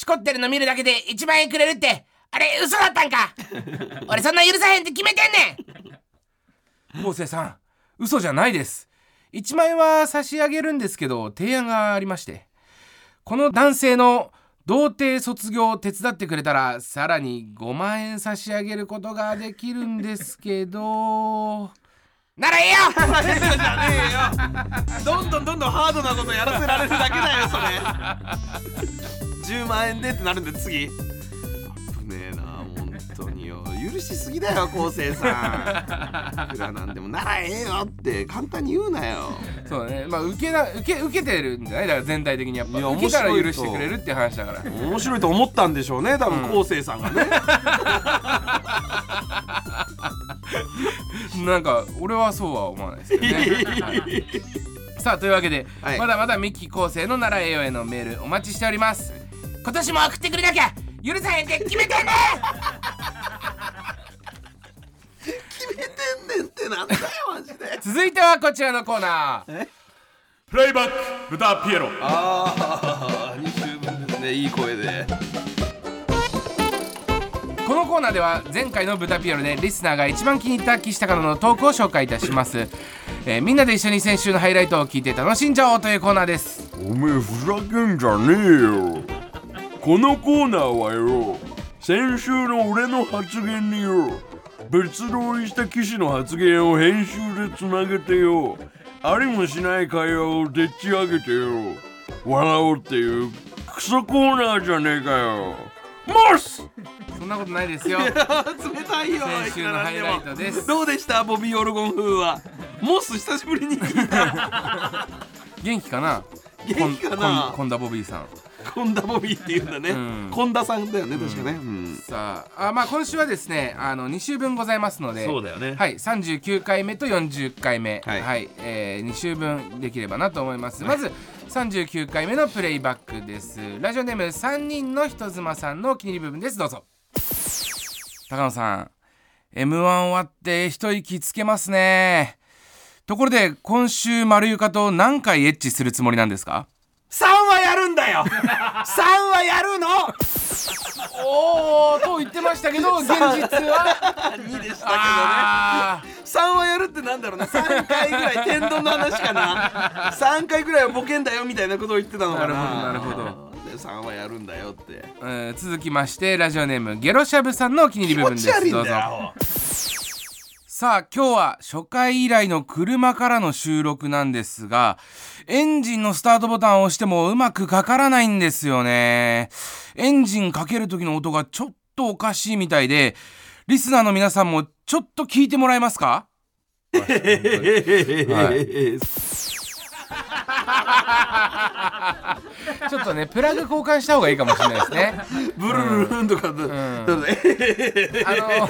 しこってるの見るだけで1万円くれるってあれ嘘だったんか。俺そんな許さへんって決めてんねん。昴生さん嘘じゃないです。1万円は差し上げるんですけど提案がありまして。この男性の童貞卒業を手伝ってくれたらさらに5万円差し上げることができるんですけど。ならええよ。じゃねえよ。どんどんどんどんハードなことやらせられるだけだよそれ10万円でってなるんで次。危ねえな本当によ。許しすぎだよ昴生さん。いくらなんでもならええよって簡単に言うなよ。そうね。まあ受けな受け受けてるんじゃない？だから全体的にやっぱ。いや受けたら面白いと許してくれるっていう話だから。面白いと。思ったんでしょうね多分昴生さんがね、なんか俺はそうは思わないですけどね、はいさあというわけで、はい。まだまだミキ昴生の奈良栄養へのメールお待ちしております今年も送ってくれなきゃ許さへんって決めてんね決めてんねんってなんだよマジで。続いてはこちらのコーナー。プレイバック豚ピエロああ2週分ですねいい声で。このコーナーでは前回の豚ピエロでリスナーが一番気に入った岸高野のトークを紹介いたします、えーみんなで一緒に先週のハイライトを聞いて楽しんじゃおうというコーナーです。おめえふざけんじゃねえよこのコーナーはよ。先週の俺の発言によ。別撮りした騎士の発言を編集でつなげてよ。ありもしない会話をでっち上げてよ。笑おうっていう。クソコーナーじゃねえかよ。モス！そんなことないですよ。冷たいよ先週のハイライトです。どうでした？ボビー・オルゴン風は。モス久しぶりに聞いた。元気かな？元気かな？こんこんこんだボビーさん コンダボビーって言うんだね、うん。コンダさんだよね確かね、うん。さああまあ今週はですねあの2週分ございますのでそうだよね。はい39回目と40回目。は、はいいえー2週分できればなと思います、まず39回目のプレイバックです。ラジオネーム3人の人妻さんのお気に入り部分です。どうぞ。高野さん m 1終わって一息つけますね。ところで今週丸床と何回エッチするつもりなんですか？3はやるんだよ。3はやるの。おおと言ってましたけど現実は。2でしたけどね。あ3はやるってなんだろうな。3回ぐらい天丼の話かな。3回ぐらいはボケんだよみたいなことを言ってたのかな。なるほどなるほで3はやるんだよって。ーえー続きましてラジオネームゲロシャブさんのお気に入気り部分です。どうぞ。さあ今日は初回以来の車からの収録なんですがエンジンのスタートボタンを押してもうまくかからないんですよね。エンジンかける時の音がちょっとおかしいみたいでリスナーの皆さんもちょっと聞いてもらえますか？ちょっとねプラグ交換した方がいいかもしれないですね。ブルルルンとかだ、ん。あのバね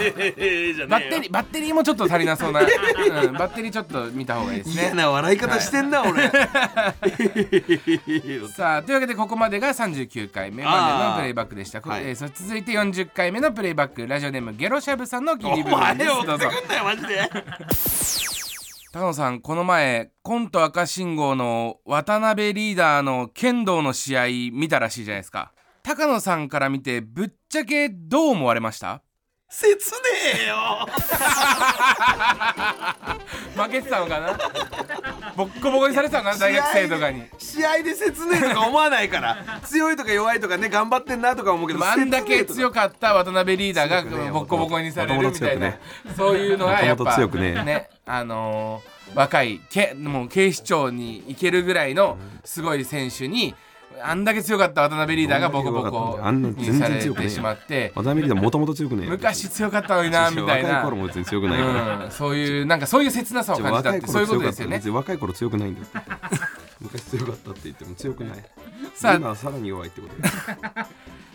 ッテリーバッテリーもちょっと足りなそうな、うん、バッテリーちょっと見た方がいいですね。嫌な笑い方してんな、俺。さあというわけでここまでが39回目までのプレイバックでした、はい。えーそ続いて40回目のプレイバックラジオネームゲロシャブさんの切おり部分前ですどうぞ。追ってくんなよマジで高野さんこの前コント赤信号の渡辺リーダーの剣道の試合見たらしいじゃないですか。高野さんから見てぶっちゃけどう思われました？切ねえよ。負けてたのかな？ボッコボコにされてたのかな？大学生とかに。試合で切ねえとか思わないから。強いとか弱いとかね頑張ってんなとか思うけどあんだけ強かかった渡辺リーダーがボッコボコにされるみたいな、もとそういうのはやっぱ強くね。えあのー若いけもう警視庁に行けるぐらいのすごい選手にあんだけ強かった渡辺リーダーがボコボコあんなに全されてしまって。渡辺リーダーもともと強くねえよ。昔強かったのになみたい若いな頃も別に強くないから、うん、そういうなんかそういう切なさを感じたってそういうことですよね。若い頃強くないんだって。昔強かったって言っても強くない。さあ。今はさらに弱いってことです。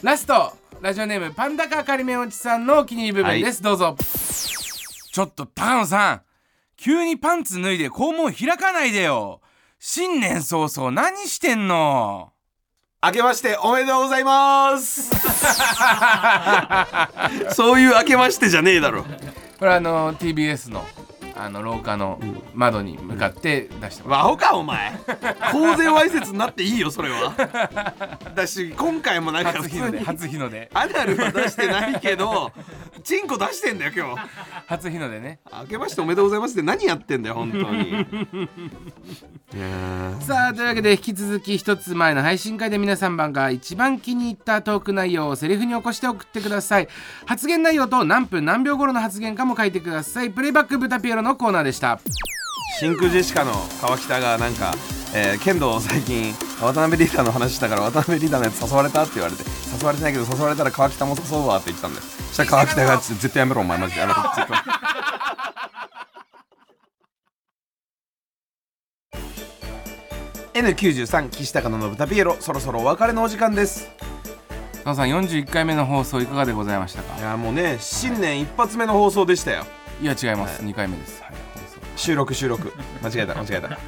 ラストラジオネームパンダカカリメンおちさんのお気に入り部分です、どうぞ。ちょっと高野さん急にパンツ脱いで肛門開かないでよ。新年早々何してんの？明けましておめでとうございます。そういう明けましてじゃねえだろ。これあの TBS のあの廊下の窓に向かって出してます、バホかお前。公然わいせつになっていいよそれは。だし今回もなんか初日の出初日の出。アナルは出してないけどチンコ出してんだよ今日。初日の出ね。明けましておめでとうございますって何やってんだよ本当に。さあというわけで引き続き一つ前の配信会で皆さん番が一番気に入ったトーク内容をセリフに起こして送ってください。発言内容と何分何秒頃の発言かも書いてください。プレイバックブタピエロのコーナーでした。真空ジェシカの川北がなんか、えー剣道を最近渡辺リーダーの話したから渡辺リーダーのやつ誘われたって言われて誘われてないけど誘われたら川北も誘うわって言ったんだよ。そしたら川北が絶対やめろお前マジで。やめろって言った。N93 岸高野の豚ピエロそろそろお別れのお時間です。さん41回目の放送いかがでございましたか？いやもうね新年一発目の放送でしたよいや違います、2回目です、はい、放送収録収録。間違えた 間違えた。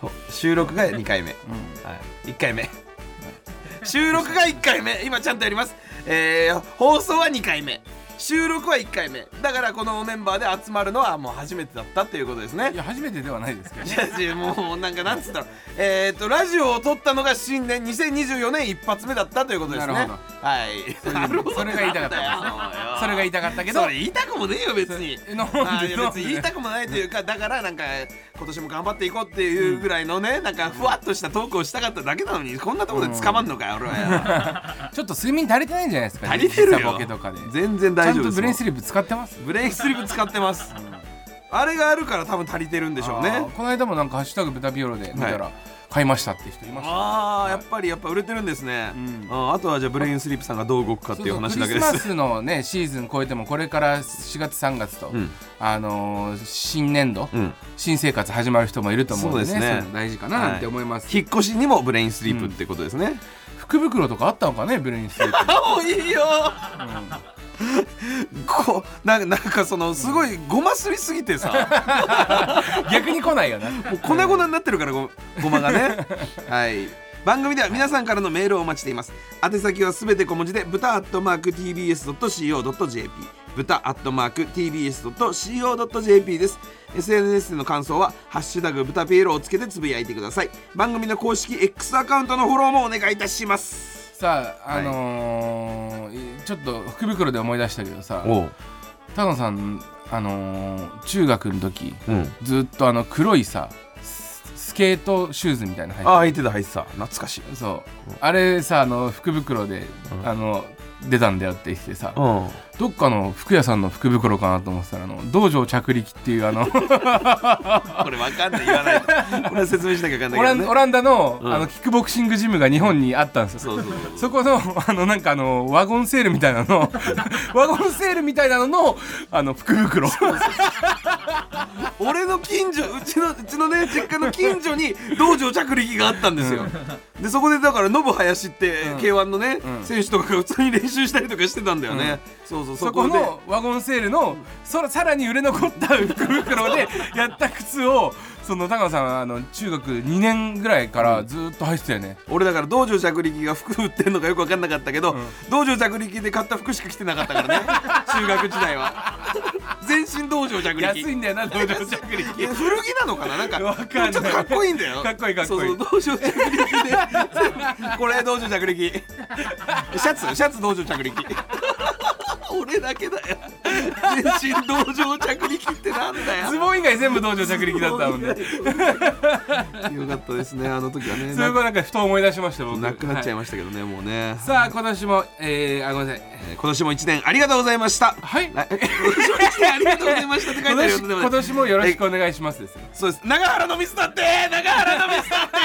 ほ収録が2回目、はい、1回目。収録が1回目。今ちゃんとやります、えー、放送は2回目収録は1回目。だからこのメンバーで集まるのはもう初めてだったっていうことですね。いや初めてではないですけどね。いやもうなんかなんつったらえっ、とラジオを撮ったのが新年2024年一発目だったということですね。なるほはい。それなるほど。それが言いたかった。それが言いたかったけど。それ言いたくもねえよ別に。別に言いたくもないというかだからなんか今年も頑張っていこうっていうぐらいのねなんかふわっとしたトークをしたかっただけなのにこんなところで捕まんのかよ俺は。ちょっと睡眠足りてないんじゃないですか？足りてるよ。ボケとかで。全然ちゃんと大丈夫ですブレインスリープ使ってます？ブレインスリープ使ってます。あれがあるから多分足りてるんでしょうね。この間もなんか「ハッシュタグ豚ビオロ」で見たら買いましたって人いました？ああやっぱりやっぱ売れてるんですね、うん。ああとはじゃあブレインスリープさんがどう動くかっていう話だけです。クリスマスのねシーズン超えてもこれから4月3月と、うん。あのー新年度、うん。新生活始まる人もいると思うんでねそうですね。大事かななんて思います、引っ越しにもブレインスリープってことですね、福袋とかあったのかねブレインスリープ。いいよこうなんかなんかそのすごいごますりすぎてさ。逆に来ないよな。もう粉々になってるからごごまがね。はい。番組では皆さんからのメールをお待ちしています。宛先はすべて小文字で豚アットマーク TBS.CO.JP 豚アットマーク TBS.CO.JP です。SNS での感想は「ハッシュタグ豚ピエロ」をつけてつぶやいてください。番組の公式 X アカウントのフォローもお願いいたします。さああのーちょっと福袋で思い出したけどさおう高野さんあのー中学の時うんずっとあの黒いさススケートシューズみたいなの履いてああ、入ってた、入ってた。懐かしい。そう、あれさあの福袋で、うんあの出たんだよって言ってさ、うん。どっかの服屋さんの福袋かなと思ってたらあの道場着力っていうあのこれわかんない、言わないと。これは説明しなきゃわかんないけどね。オランオランダの,、うん。あのキックボクシングジムが日本にあったんですよ。そうそうそう。そこのあのなんかあのワゴンセールみたいなの ワゴンセールみたいなののあの福袋。俺の近所うちのうちのね実家の近所に道場着力があったんですよ、でそこでだからノブ林って、うん。K1 のね、うん。選手とかが普通に練習したりとかしてたんだよね、そうそうそこのワゴンセールのそさらに売れ残った福袋で やった靴をその高野さんはあの中学2年ぐらいからずっと履いてたよね、俺だから道場着力が服売ってんのかよく分かんなかったけど、うん。道場着力で買った服しか着てなかったからね。中学時代は。全身道場着力安いんだよな道場着い力や古着なのかな？なんかわかんない。ちょっとかっこいいんだよ。かっこいいかっこいい。道場着力で。これ道場着力シャツ？シャツ道場着力俺だけだよ。全身道場着力ってなんだよ。ズボン以外全部道場着力だったもんね。よかったですねあの時はね。それがなんかふと思い出しました僕。なくなっちゃいはましたけどね、もうね。さあ今年もえー、あごめんなさい。えー今年も一年ありがとうございました。はい。来今年も一年ありがとうございましたって書いて今あるよ年今年もよろしくお願いしますですよそうです。長原のミスだって長原のミスだって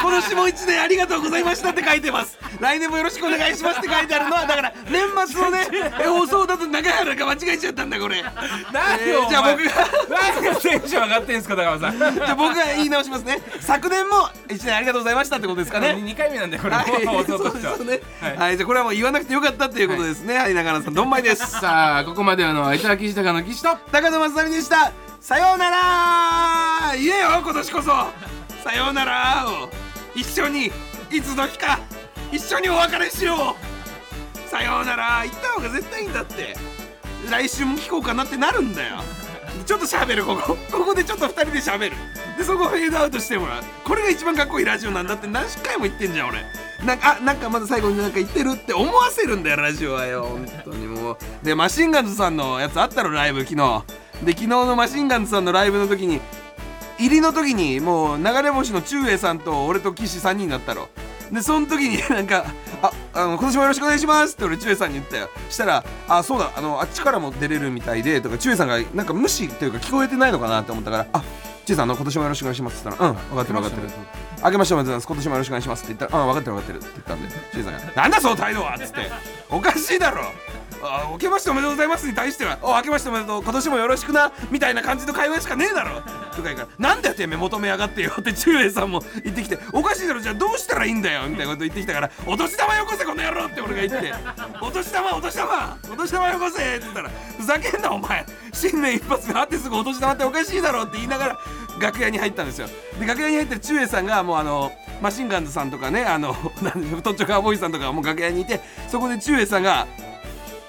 今年も一年ありがとうございましたって書いてます。来年もよろしくお願いしますって書いてあるのはだから年末のねえ 放送だと長原が間違えちゃったんだこれ 何えよ、ーじゃあ僕が 何がテンション上がってんすか高野さん じゃあ僕が言い直しますね昨年も一年ありがとうございましたってことですかね2回目なんでこれはい、放送としてはね。はいはい、じゃあこれはもう言わなくてよかったっていうことですね。はい、長原さん、どんまいです。さあここまでの相手は岸高の岸と高野正成でした。さようなら。言えよ、今年こそ。さようならを一緒にいつの日か一緒にお別れしよう。さようなら。言った方が絶対いいんだって。来週も聞こうかなってなるんだよ。ちょっと喋るここ。ここでちょっと2人で喋る。でそこフェードアウトしてもらう。これが一番かっこいいラジオなんだって何回も言ってんじゃん俺。なんかあなんかまだ最後になんか言ってるって思わせるんだよラジオはよ。本当にもう。でマシンガンズさんのやつあったろライブ昨日。で昨日のマシンガンズさんのライブの時に入りの時にもう流れ星の中英さんと俺と岸3人だったろ。でその時に なんか「ああの今年もよろしくお願いします」って俺中英さんに言ったよしたら「あそうだあのあっちからも出れるみたいで」とか中英さんがなんか無視というか聞こえてないのかなって思ったから「あ中英さんあの今年もよろしくお願いします」って言ったら「うん分かってる分かってる」あけましておめでとうございます。今年もよろしくお願いしますって言ったら「うん分かってる分かってる」って言ったんで中英さんが「なんだその態度は!」っつって「おかしいだろあ明けましておめでとうございますに対してはお明けましておめでとう今年もよろしくなみたいな感じの会話しかねえだろ。とか言うからなんだよてめえ求めやがってよって中英さんも 言ってきておかしいだろじゃあどうしたらいいんだよみたいなこと言ってきたからお年玉よこせこの野郎って俺が言ってお年玉お年玉お年玉よこせって言ったらふざけんなお前。新年一発目会ってすぐお年玉っておかしいだろって言いながら楽屋に入ったんですよ。で楽屋に入ってる中英さんがもうあのマシンガンズさんとかねあのなんで太っちょカーボーイさんとかもう楽屋にいてそこで中英さんが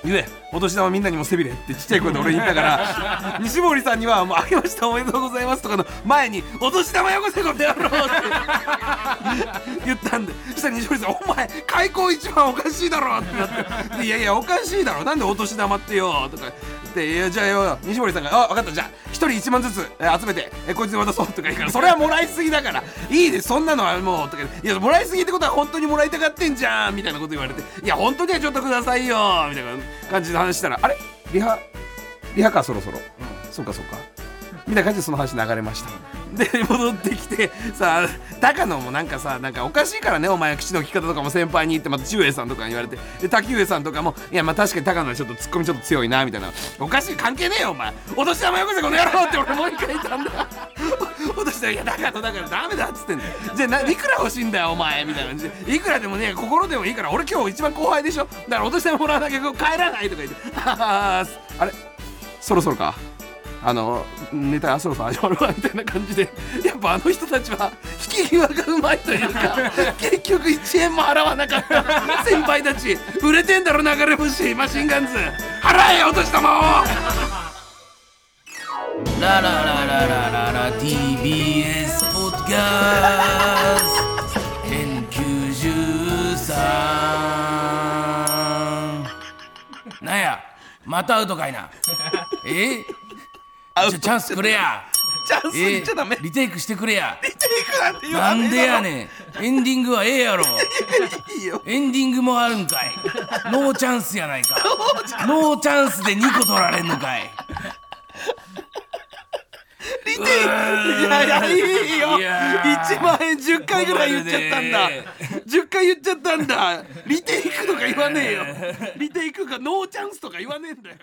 言えお年玉みんなにも背びれってちっちゃい声で俺に言ったから 西森さんにはもう「あげましたおめでとうございます」とかの前に「お年玉よこせこの野郎」って 言ったんでそしたら西森さん「お前開口一番おかしいだろ」ってなってで「いやいやおかしいだろ。なんでお年玉ってよ」とか言って「いやじゃあよ西森さんが「あ分かったじゃあ一人1万ずつえー集めてえーこいつに渡そう」とか言うから「それはもらいすぎだから。いいですそんなのはもう」とか「いやもらいすぎってことは本当にもらいたがってんじゃん」みたいなこと言われて「いや本当にはちょっとくださいよ」みたいな感じで話したら「あれ？リハリハかそろそろ、そうかそうか」みたいな感じでその話流れましたで戻ってきてさ高野もなんかさなんかおかしいからねお前は口の利き方とかも先輩に言ってまた中英さんとかに言われてで滝上さんとかもいやまあ確かに高野はちょっとツッコミちょっと強いなみたいな。おかしい関係ねえよお前。お年玉よこせこの野郎って俺もう一回言ったんだ。お年玉いや高野だからダメだっつってんだよ。じゃあないくら欲しいんだよお前みたいな。感じでいくらでもね心でもいいから俺今日一番後輩でしょ。だからお年玉もらわなきゃ帰らないとか言って。あれ？そろそろか？あのネタそろそろ始まるわみたいな感じで やっぱあの人たちは引き際がうまいというか 結局1円も払わなかった先輩たち売れてんだろ流れ星マシンガンズ。払えお年玉をラララララララ TBS ポッドキャスト N93 なんやまたアウトかいなえアウじゃチャンスくれや。チャンスえ言っちゃダメ。リテイクしてくれや。リテイクなんて言わなんでやんねん。エンディングはええやろ。いいよ。エンディングもあるんかい。ノーチャンスやないか。ノーチャンス。で2個取られんのかい。リテイク。いやいやいいよ。いやー。1万円10回ぐらい言っちゃったんだ。困るね10回言っちゃったんだ。リテイクとか言わねえよ。リテイクかノーチャンスとか言わねえんだよ